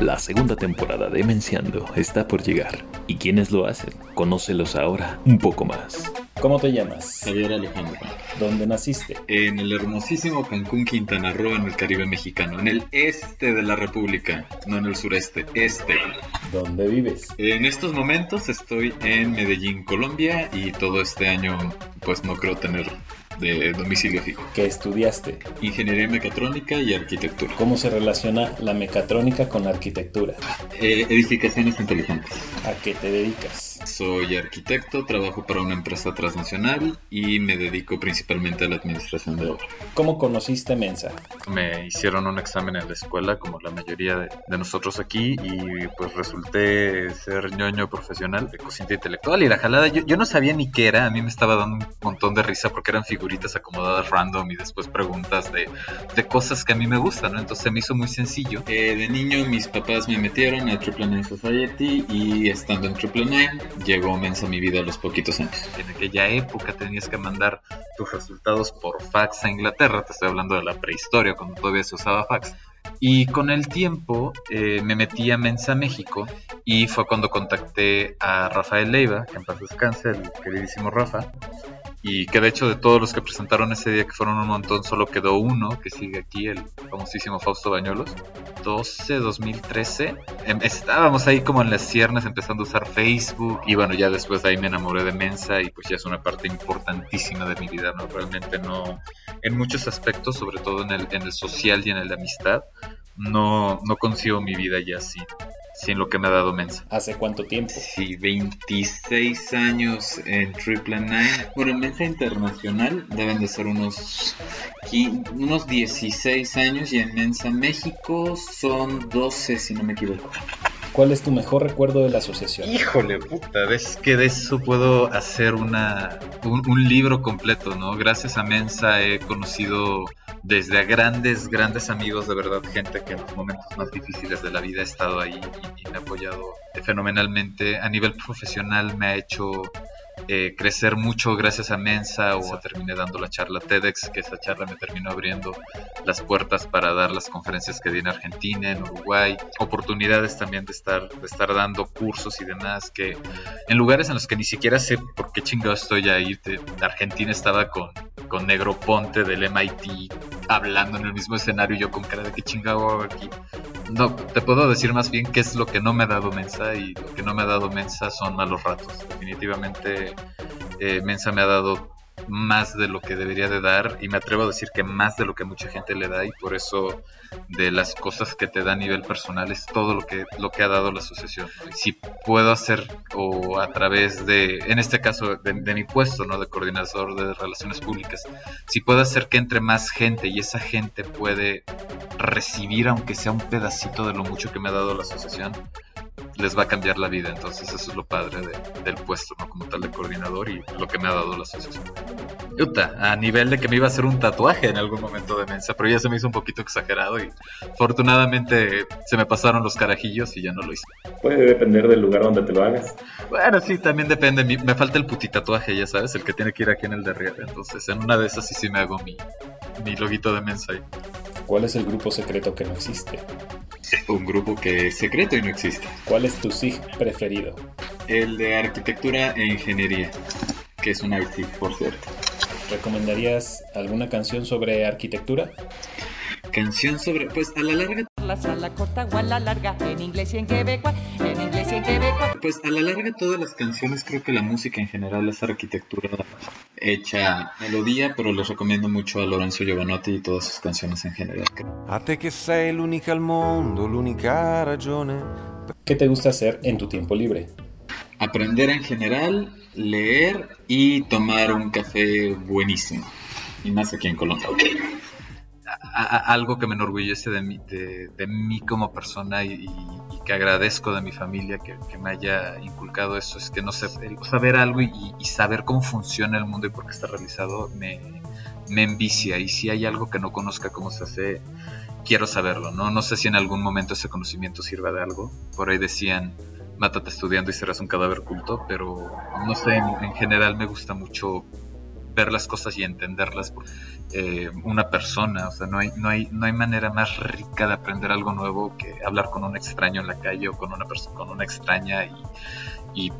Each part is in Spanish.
La segunda temporada de Menciando está por llegar. ¿Y quiénes lo hacen? Conócelos ahora un poco más. ¿Cómo te llamas? Javier Alejandro. ¿Dónde naciste? En el hermosísimo Cancún, Quintana Roo, en el Caribe mexicano, en el este de la República, no en el sureste, este. ¿Dónde vives? En estos momentos estoy en Medellín, Colombia, y todo este año pues no creo tener de domicilio fijo. ¿Qué estudiaste? Ingeniería mecatrónica y arquitectura. ¿Cómo se relaciona la mecatrónica con la arquitectura? Eh, edificaciones inteligentes. ¿A qué te dedicas? Soy arquitecto, trabajo para una empresa transnacional y me dedico principalmente a la administración de obra. ¿Cómo conociste Mensa? Me hicieron un examen en la escuela, como la mayoría de, de nosotros aquí, y pues resulté ser ñoño profesional de cocina intelectual. Y la jalada, yo, yo no sabía ni qué era, a mí me estaba dando un montón de risa porque eran figuritas acomodadas random y después preguntas de, de cosas que a mí me gustan, ¿no? Entonces se me hizo muy sencillo. Eh, de niño mis papás me metieron a Triple Nine Society y estando en Triple Nine llegó Mensa mi vida a los poquitos años. En aquella época tenías que mandar tus resultados por fax a Inglaterra, te estoy hablando de la prehistoria, cuando todavía se usaba fax. Y con el tiempo eh, me metí a Mensa México y fue cuando contacté a Rafael Leiva, que en paz descanse, el queridísimo Rafa, y que de hecho de todos los que presentaron ese día, que fueron un montón, solo quedó uno que sigue aquí, el famosísimo Fausto Bañuelos. 12, 2013. Em, estábamos ahí como en las ciernes empezando a usar Facebook y bueno, ya después de ahí me enamoré de Mensa y pues ya es una parte importantísima de mi vida, ¿no? Realmente no, en muchos aspectos, sobre todo en el, en el social y en el de amistad, no, no concibo mi vida ya así sin lo que me ha dado Mensa. ¿Hace cuánto tiempo? Sí, 26 años en Triple Nine. Bueno, en Mensa Internacional deben de ser unos, 15 unos 16 años y en Mensa México son 12, si no me equivoco. ¿Cuál es tu mejor recuerdo de la asociación? Híjole, puta, es que de eso puedo hacer una, un, un libro completo, ¿no? Gracias a Mensa he conocido desde a grandes, grandes amigos, de verdad, gente que en los momentos más difíciles de la vida ha estado ahí y, y me ha apoyado fenomenalmente. A nivel profesional me ha hecho eh, crecer mucho gracias a Mensa o terminé dando la charla TEDx, que esa charla me terminó abriendo las puertas para dar las conferencias que di en Argentina, en Uruguay, oportunidades también de estar, de estar dando cursos y demás, que en lugares en los que ni siquiera sé por qué chingado estoy ahí, de, Argentina estaba con, con Negro Ponte del MIT hablando en el mismo escenario y yo con cara de qué chingado hago aquí. No, te puedo decir más bien qué es lo que no me ha dado Mensa y lo que no me ha dado Mensa son malos ratos. Definitivamente eh, Mensa me ha dado más de lo que debería de dar y me atrevo a decir que más de lo que mucha gente le da y por eso de las cosas que te da a nivel personal es todo lo que lo que ha dado la asociación. Si puedo hacer o a través de en este caso de, de, mi puesto no de coordinador de relaciones públicas si puedo hacer que entre más gente y esa gente puede recibir aunque sea un pedacito de lo mucho que me ha dado la asociación les va a cambiar la vida. Entonces eso es lo padre de, del puesto, ¿no? Como tal de coordinador y lo que me ha dado la asociación. Yuta, a nivel de que me iba a hacer un tatuaje en algún momento de mensa, pero ya se me hizo un poquito exagerado y afortunadamente se me pasaron los carajillos y ya no lo hice. Puede depender del lugar donde te lo hagas. Bueno, sí, también depende. Me falta el putitatuaje, ya sabes, el que tiene que ir aquí en el de arriba. Entonces en una de esas sí sí me hago mi, mi loguito de mensa ahí. ¿Cuál es el grupo secreto que no existe? Un grupo que es secreto y no existe. ¿Cuál es tu SIG preferido? El de arquitectura e ingeniería, que es un IC, por cierto. ¿Recomendarías alguna canción sobre arquitectura? Canción sobre, pues a la larga la corta o a la larga, en inglés y en quebecois, en inglés Pues a la larga todas las canciones, creo que la música en general es arquitectura hecha melodía, pero les recomiendo mucho a Lorenzo Giovanotti y todas sus canciones en general. A te che sei l'unica al mondo, l'unica ragione. ¿Qué te gusta hacer en tu tiempo libre? Aprender en general, leer y tomar un café buenísimo. Y más aquí en Colombia. A, a, algo que me enorgullece de mí, de, de mí como persona y, y, que agradezco de mi familia que, me haya inculcado eso es que no sé, saber algo y, y, saber cómo funciona el mundo y por qué está realizado me, me envicia y si hay algo que no conozca cómo se hace quiero saberlo, ¿no? No sé si en algún momento ese conocimiento sirva de algo. Por ahí decían, mátate estudiando y serás un cadáver culto, pero no sé, en, en general me gusta mucho ver las cosas y entenderlas. Eh, una persona, o sea, no hay, no, hay, no hay manera más rica de aprender algo nuevo que hablar con un extraño en la calle o con una con una extraña y, y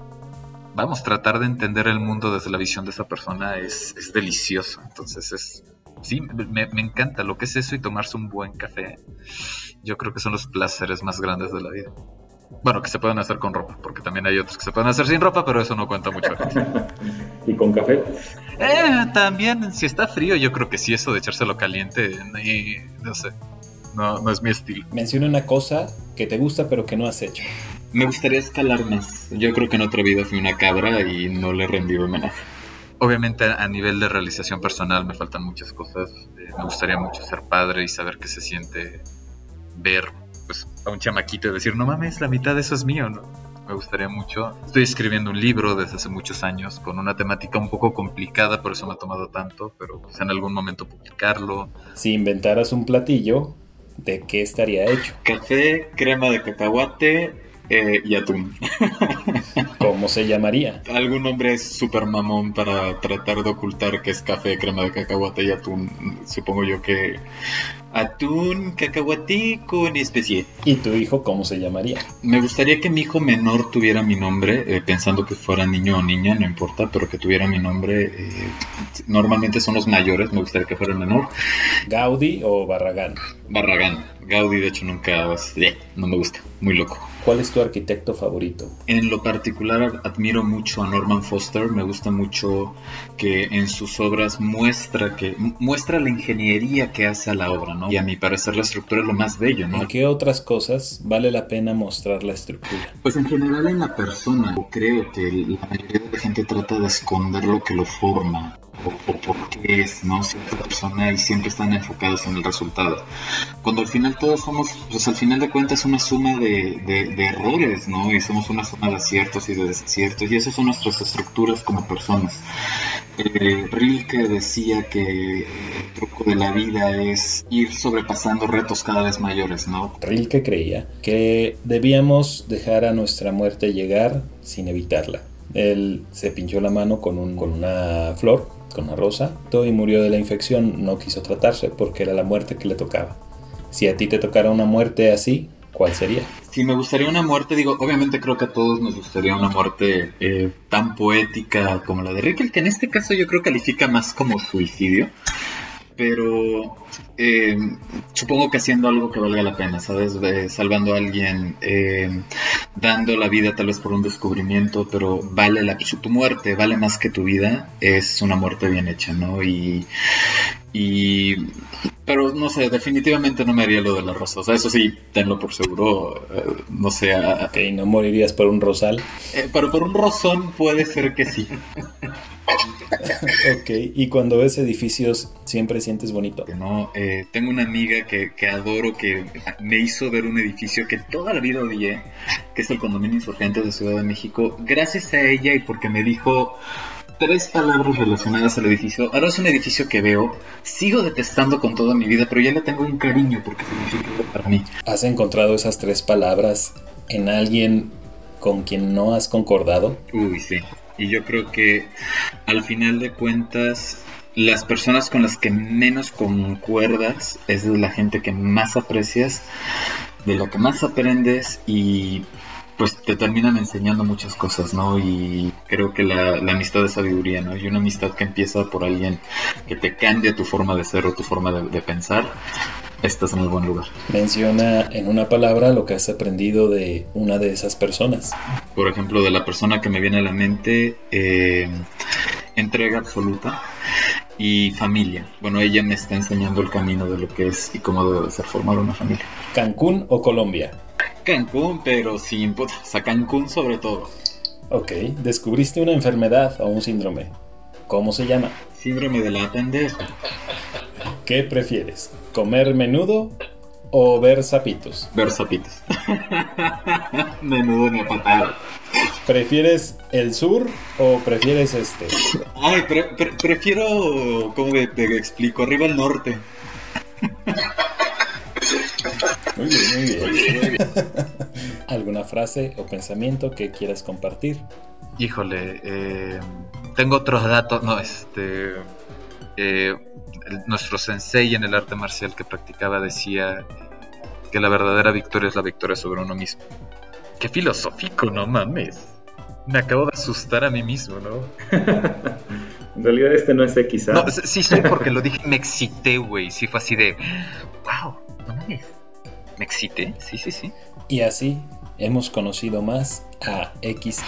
vamos, tratar de entender el mundo desde la visión de esa persona es, es delicioso. Entonces es, sí, me, me, encanta lo que es eso y tomarse un buen café. Yo creo que son los placeres más grandes de la vida. Bueno, que se pueden hacer con ropa, porque también hay otros que se pueden hacer sin ropa, pero eso no cuenta mucho. ¿Y con café? Eh, también, si está frío, yo creo que sí, eso de echárselo caliente, y, no sé, no, no es mi estilo. Menciona una cosa que te gusta pero que no has hecho. Me gustaría escalar más. Yo creo que en otra vida fui una cabra y no le rendí homenaje. Obviamente a nivel de realización personal me faltan muchas cosas. Eh, me gustaría mucho ser padre y saber qué se siente ver pues, a un chamaquito y decir, no mames, la mitad de eso es mío, ¿no? Me gustaría mucho. Estoy escribiendo un libro desde hace muchos años con una temática un poco complicada, por eso me ha tomado tanto, pero pues, en algún momento publicarlo. Si inventaras un platillo, ¿de qué estaría hecho? Café, crema de cacahuate, eh, y atún. ¿Cómo se llamaría? Algún nombre súper mamón para tratar de ocultar que es café, crema de cacahuate y atún. Supongo yo que atún, cacahuatí con especie. ¿Y tu hijo cómo se llamaría? Me gustaría que mi hijo menor tuviera mi nombre, eh, pensando que fuera niño o niña, no importa, pero que tuviera mi nombre. Eh, normalmente son los mayores, me gustaría que fuera el menor. ¿Gaudi o Barragán? Barragán. Gaudi, de hecho, nunca. Eh, no me gusta, muy loco. ¿Cuál es tu arquitecto favorito? En lo particular admiro mucho a Norman Foster, me gusta mucho que en sus obras muestra que muestra la ingeniería que hace a la obra, ¿no? Y a mi parecer la estructura es lo más bello, ¿no? ¿En qué otras cosas vale la pena mostrar la estructura? Pues en general en la persona, creo que la mayoría de la gente trata de esconder lo que lo forma o, o por qué es, ¿no? Cierta persona y siempre están enfocados en el resultado. Cuando al final todos somos, pues al final de cuentas una suma de, de, de errores, ¿no? Y somos una suma de aciertos y de desaciertos y esas son nuestras estructuras como personas. Eh, Rilke decía que el truco de la vida es ir sobrepasando retos cada vez mayores, ¿no? Rilke creía que debíamos dejar a nuestra muerte llegar sin evitarla. Él se pinchó la mano con, un, con una flor, con una rosa, y murió de la infección. No quiso tratarse porque era la muerte que le tocaba. Si a ti te tocara una muerte así, ¿cuál sería? Si me gustaría una muerte, digo, obviamente creo que a todos nos gustaría una muerte eh, tan poética como la de Rilke, que en este caso yo creo califica más como suicidio pero eh, supongo que haciendo algo que valga la pena, ¿sabes? Eh, salvando a alguien, dando la vida tal vez por un descubrimiento, pero vale la tu muerte, vale más que tu vida, es una muerte bien hecha, ¿no? Y, y pero no sé, definitivamente no me haría lo de la rosa. O sea, eso sí, tenlo por seguro. eh, no sé. Ok, ¿no morirías por un rosal? eh, pero por un rozón puede ser que sí. Ok, y cuando ves edificios, ¿siempre sientes bonito? no. Eh, tengo una amiga que, que adoro que me hizo ver un edificio que toda la vida odié, que es el condominio Insurgentes de Ciudad de México. Gracias a ella y porque me dijo tres palabras relacionadas al edificio. Ahora es un edificio que veo, sigo detestando con toda mi vida, pero ya le tengo un cariño porque significa algo para mí. ¿Has encontrado esas tres palabras en alguien con quien no has concordado? Uy, sí. Y yo creo que al final de cuentas, las personas con las que menos concuerdas es de la gente que más aprecias, de la que más aprendes y pues te terminan enseñando muchas cosas, ¿no? Y creo que la, amistad es sabiduría, ¿no? Y una amistad que empieza por alguien que te cambia tu forma de ser o tu forma de pensar, estás en el buen lugar. Menciona en una palabra lo que has aprendido de una de esas personas. por ejemplo, de la persona que me viene a la mente, eh, entrega absoluta y familia. Bueno, ella me está enseñando el camino de lo que es y cómo debe ser formar una familia. ¿Cancún o Colombia? Cancún, pero sin puta, o sea, Cancún sobre todo. Ok, descubriste una enfermedad o un síndrome. ¿Cómo se llama? Síndrome de la pendeja. ¿Qué prefieres? ¿Comer menudo o ver sapitos? Ver sapitos. Menudo en la patada. ¿Prefieres el sur o prefieres este? Ay, pre- pre- prefiero, ¿cómo te, te explico? Arriba el norte. Muy bien, muy bien. ¿Alguna frase o pensamiento que quieras compartir? Híjole, eh, tengo otros datos, no, este... eh, el- nuestro sensei en el arte marcial que practicaba decía que la verdadera victoria es la victoria sobre uno mismo. Qué filosófico, no mames. Me acabo de asustar a mí mismo, ¿no? En realidad este no es XA. No, s- sí soy porque lo dije, me excité, güey. Sí fue así de, wow, no mames. Me excité, sí, sí, sí. Y así hemos conocido más a XA.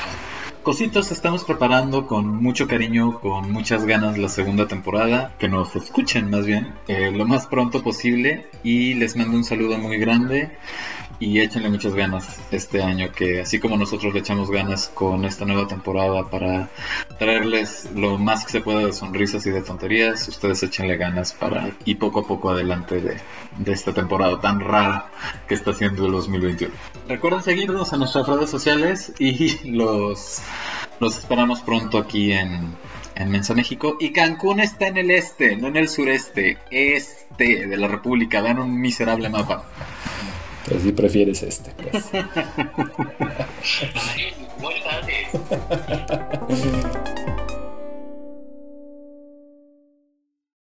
Cositos estamos preparando con mucho cariño, con muchas ganas la segunda temporada, que nos escuchen más bien, eh, lo más pronto posible. Y les mando un saludo muy grande y échenle muchas ganas este año, que así como nosotros le echamos ganas con esta nueva temporada para traerles lo más que se pueda de sonrisas y de tonterías, ustedes échenle ganas para ir poco a poco adelante de, esta temporada tan rara que está haciendo el 2021. Recuerden seguirnos en nuestras redes sociales y los, los esperamos pronto aquí en, en Mensa México. Y Cancún está en el este, no en el sureste, este de la República. Vean un miserable mapa. Pues si prefieres este, pues. Padre.